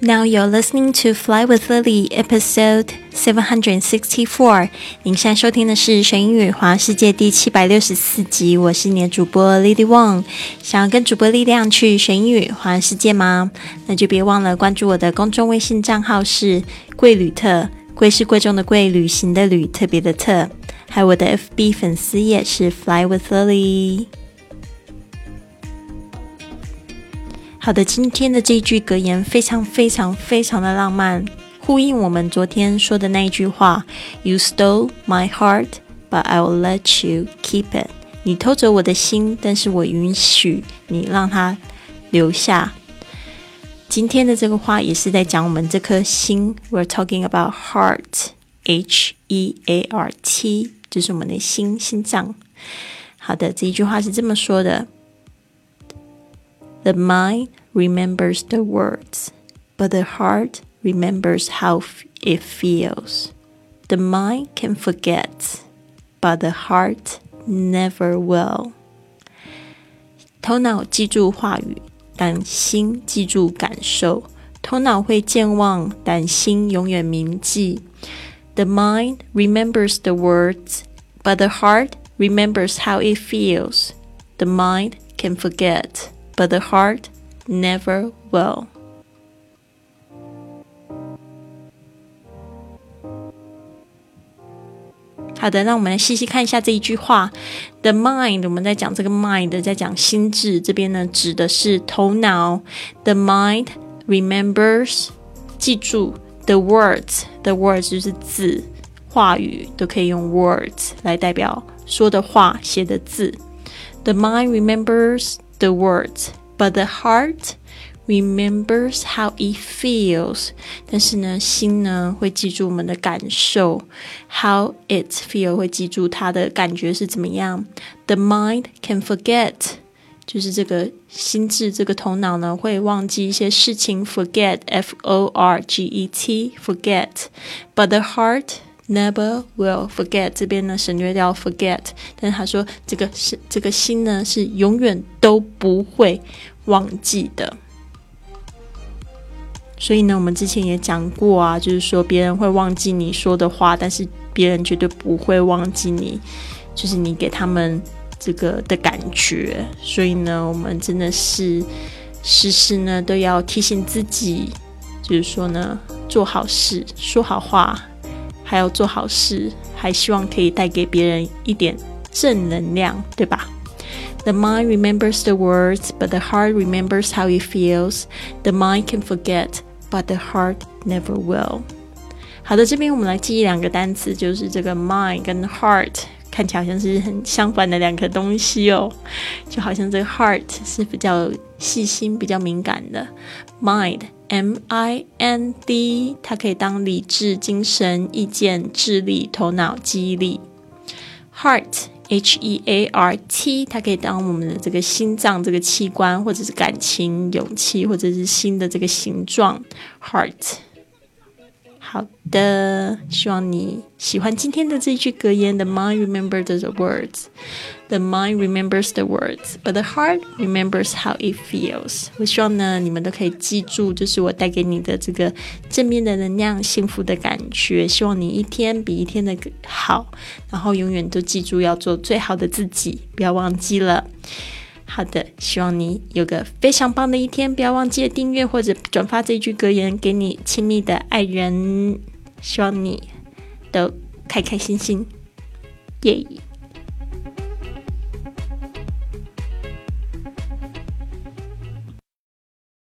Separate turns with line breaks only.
Now you're listening to Fly with Lily, episode seven hundred sixty-four。您现在收听的是学英语华世界第七百六十四集。我是你的主播 Lily Wong。想要跟主播力量去学英语华世界吗？那就别忘了关注我的公众微信账号是贵旅特，贵是贵重的贵，旅行的旅，特别的特。还有我的 FB 粉丝页是 Fly with Lily。好的，今天的这一句格言非常非常非常的浪漫，呼应我们昨天说的那一句话：“You stole my heart, but I will let you keep it。”你偷走我的心，但是我允许你让它留下。今天的这个话也是在讲我们这颗心。We're talking about heart, H E A R T，就是我们的心，心脏。好的，这一句话是这么说的 ：“The mind。” remembers the words, but the heart remembers how it feels. The mind can forget, but the heart never will. 头脑记住话语，但心记住感受。头脑会健忘，但心永远铭记。The mind remembers the words, but the heart remembers how it feels. The mind can forget, but the heart never will. 好的，那我们来细细看一下这一句话。The mind，我们在讲这个 mind，在讲心智这边呢，指的是头脑。The mind remembers，记住 the words，the words 就是字、话语，都可以用 words 来代表说的话、写的字。The mind remembers the words。But the heart remembers how it feels。但是呢，心呢会记住我们的感受，how it feel 会记住它的感觉是怎么样。The mind can forget，就是这个心智，这个头脑呢会忘记一些事情，forget，f o r g e t，forget。But the heart Never will forget。这边呢省略掉 forget，但是他说这个是这个心呢是永远都不会。忘记的，所以呢，我们之前也讲过啊，就是说别人会忘记你说的话，但是别人绝对不会忘记你，就是你给他们这个的感觉。所以呢，我们真的是时时呢都要提醒自己，就是说呢，做好事、说好话，还要做好事，还希望可以带给别人一点正能量，对吧？The mind remembers the words, but the heart remembers how it feels. The mind can forget, but the heart never will. 好的，这边我们来记忆两个单词，就是这个 mind 跟 heart，看起来好像是很相反的两个东西哦。就好像这个 heart 是比较细心、比较敏感的，mind M I N D 它可以当理智、精神、意见、智力、头脑、记忆力，heart。H E A R T，它可以当我们的这个心脏这个器官，或者是感情、勇气，或者是心的这个形状，heart。好的，希望你喜欢今天的这句格言。The mind remembers the words, the mind remembers the words, but the heart remembers how it feels。我希望呢，你们都可以记住，就是我带给你的这个正面的能量、幸福的感觉。希望你一天比一天的好，然后永远都记住要做最好的自己，不要忘记了。好的，希望你有个非常棒的一天，不要忘记了订阅或者转发这句格言给你亲密的爱人。希望你都开开心心，耶！